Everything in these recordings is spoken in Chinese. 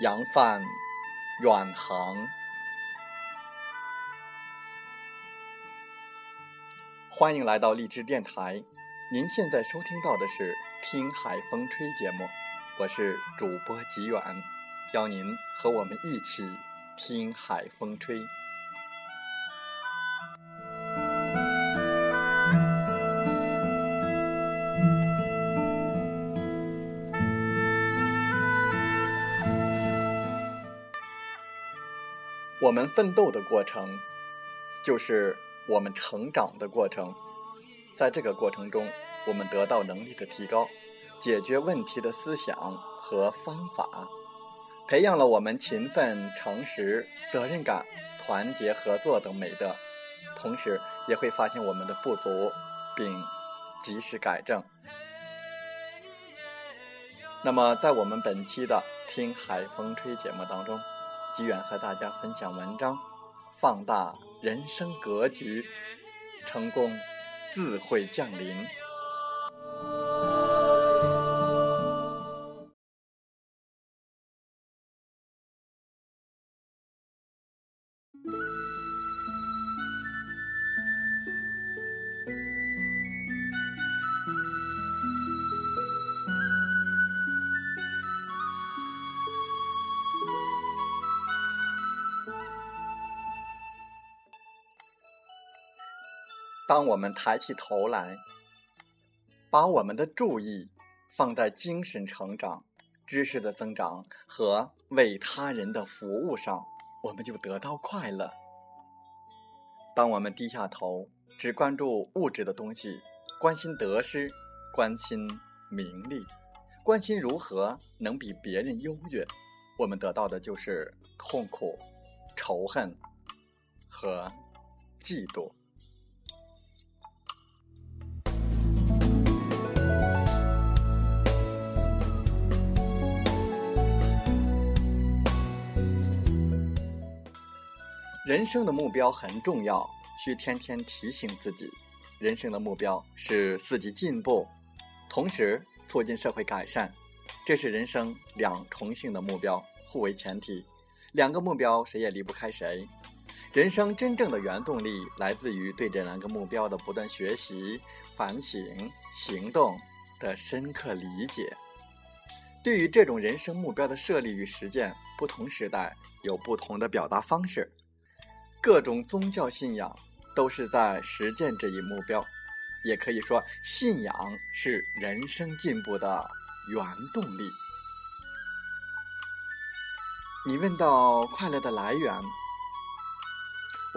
扬帆远航，欢迎来到荔枝电台。您现在收听到的是《听海风吹》节目，我是主播吉远，邀您和我们一起听海风吹。我们奋斗的过程，就是我们成长的过程。在这个过程中，我们得到能力的提高，解决问题的思想和方法，培养了我们勤奋、诚实、责任感、团结合作等美德。同时，也会发现我们的不足，并及时改正。那么，在我们本期的《听海风吹》节目当中。机缘和大家分享文章，放大人生格局，成功自会降临。当我们抬起头来，把我们的注意放在精神成长、知识的增长和为他人的服务上，我们就得到快乐。当我们低下头，只关注物质的东西，关心得失，关心名利，关心如何能比别人优越，我们得到的就是痛苦、仇恨和嫉妒。人生的目标很重要，需天天提醒自己。人生的目标是自己进步，同时促进社会改善，这是人生两重性的目标，互为前提。两个目标谁也离不开谁。人生真正的原动力来自于对这两个目标的不断学习、反省、行动的深刻理解。对于这种人生目标的设立与实践，不同时代有不同的表达方式。各种宗教信仰都是在实践这一目标，也可以说，信仰是人生进步的原动力。你问到快乐的来源，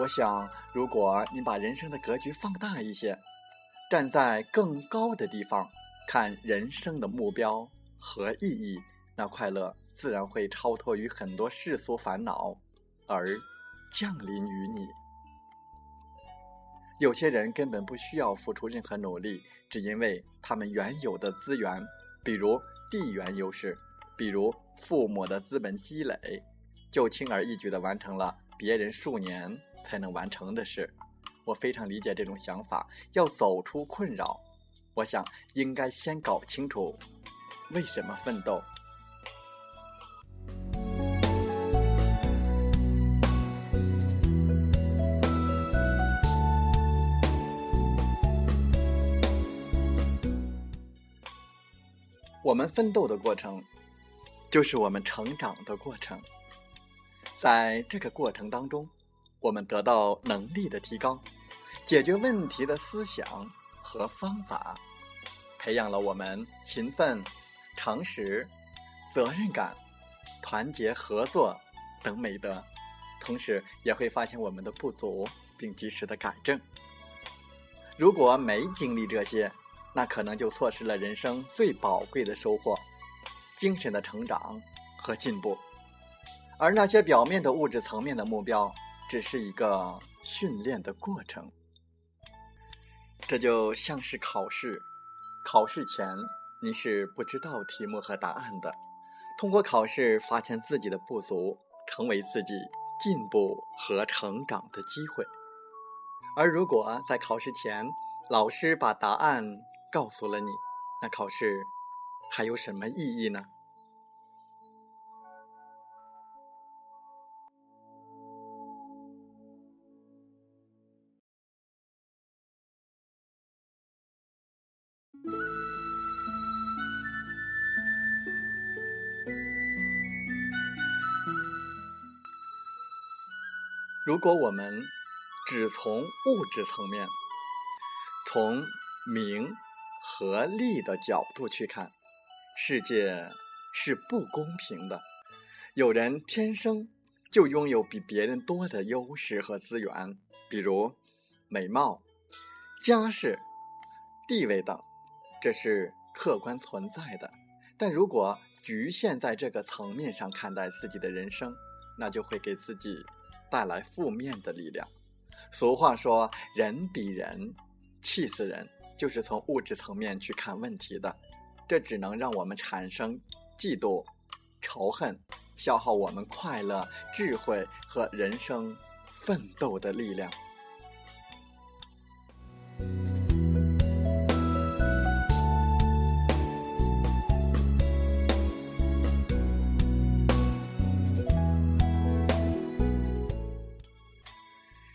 我想，如果你把人生的格局放大一些，站在更高的地方看人生的目标和意义，那快乐自然会超脱于很多世俗烦恼，而。降临于你。有些人根本不需要付出任何努力，只因为他们原有的资源，比如地缘优势，比如父母的资本积累，就轻而易举地完成了别人数年才能完成的事。我非常理解这种想法。要走出困扰，我想应该先搞清楚为什么奋斗。我们奋斗的过程，就是我们成长的过程。在这个过程当中，我们得到能力的提高，解决问题的思想和方法，培养了我们勤奋、诚实、责任感、团结合作等美德。同时，也会发现我们的不足，并及时的改正。如果没经历这些，那可能就错失了人生最宝贵的收获——精神的成长和进步。而那些表面的物质层面的目标，只是一个训练的过程。这就像是考试，考试前你是不知道题目和答案的，通过考试发现自己的不足，成为自己进步和成长的机会。而如果在考试前，老师把答案告诉了你，那考试还有什么意义呢？如果我们只从物质层面，从名和利的角度去看，世界是不公平的。有人天生就拥有比别人多的优势和资源，比如美貌、家世、地位等，这是客观存在的。但如果局限在这个层面上看待自己的人生，那就会给自己带来负面的力量。俗话说：“人比人气死人”，就是从物质层面去看问题的，这只能让我们产生嫉妒、仇恨，消耗我们快乐、智慧和人生奋斗的力量。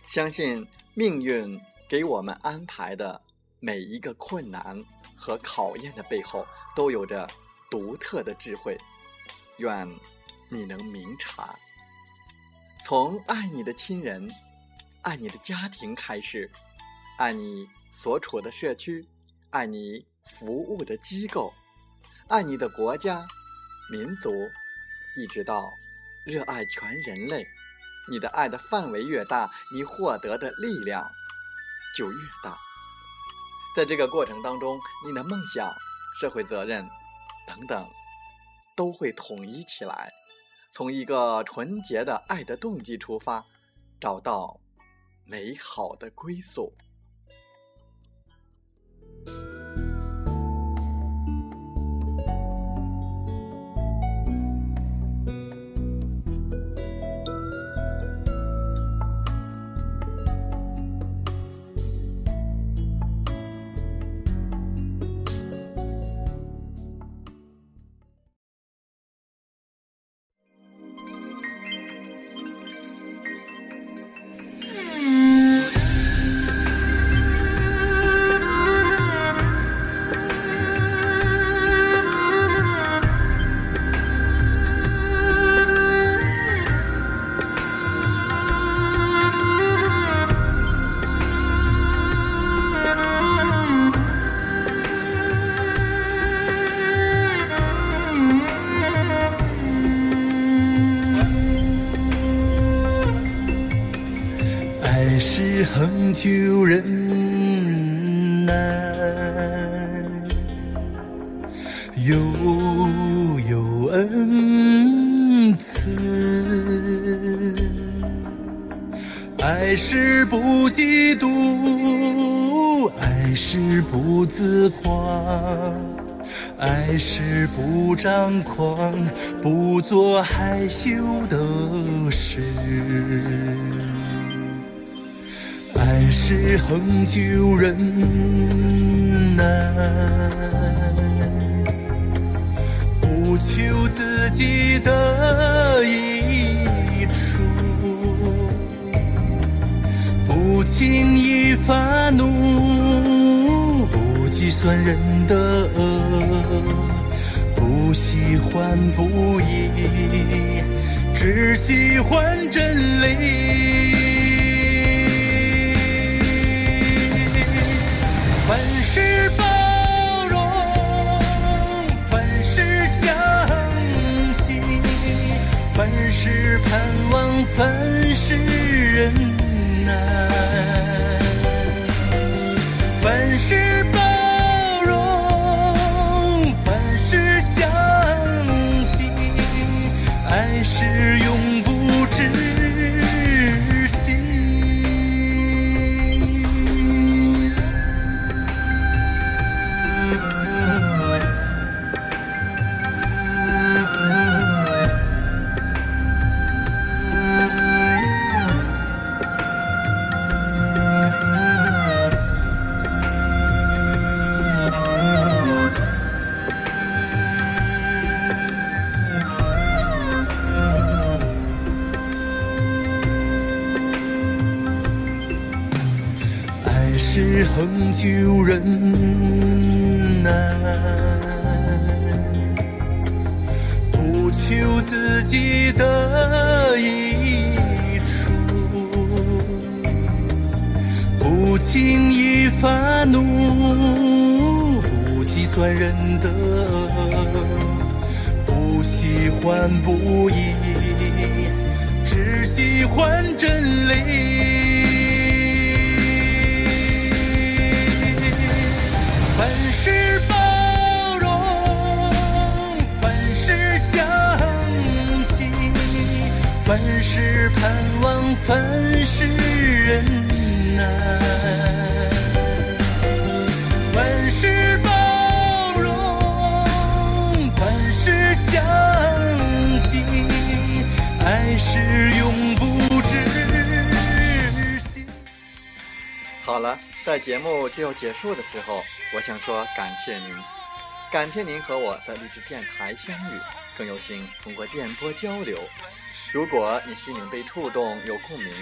相信命运给我们安排的每一个困难和考验的背后，都有着独特的智慧。愿你能明察。从爱你的亲人、爱你的家庭开始，爱你所处的社区，爱你服务的机构，爱你的国家、民族，一直到热爱全人类。你的爱的范围越大，你获得的力量就越大。在这个过程当中，你的梦想、社会责任等等，都会统一起来，从一个纯洁的爱的动机出发，找到美好的归宿。恒久忍耐，又有恩慈。爱是不嫉妒，爱是不自夸，爱是不张狂，不做害羞的事。爱是恒久忍耐，不求自己的益处，不轻易发怒，不计算人的恶，不喜欢不义，只喜欢真理。凡事相信，凡事盼望，凡事忍耐，凡事包容，凡事相信，爱是永是恒久忍耐，不求自己的益处，不轻易发怒，不计算仁德，不喜欢不义，只喜欢真理。凡事盼望，凡事忍耐。凡事包容，凡事相信，爱是永不止息。好了，在节目就要结束的时候，我想说感谢您，感谢您和我在励志电台相遇，更有幸通过电波交流。如果你心灵被触动，有共鸣，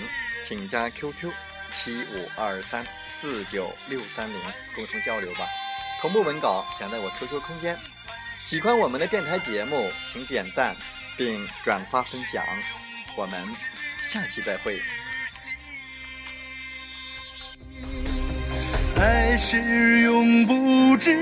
请加 QQ 七五二三四九六三零共同交流吧。同步文稿讲在我 QQ 空间。喜欢我们的电台节目，请点赞并转发分享。我们下期再会。爱是永不止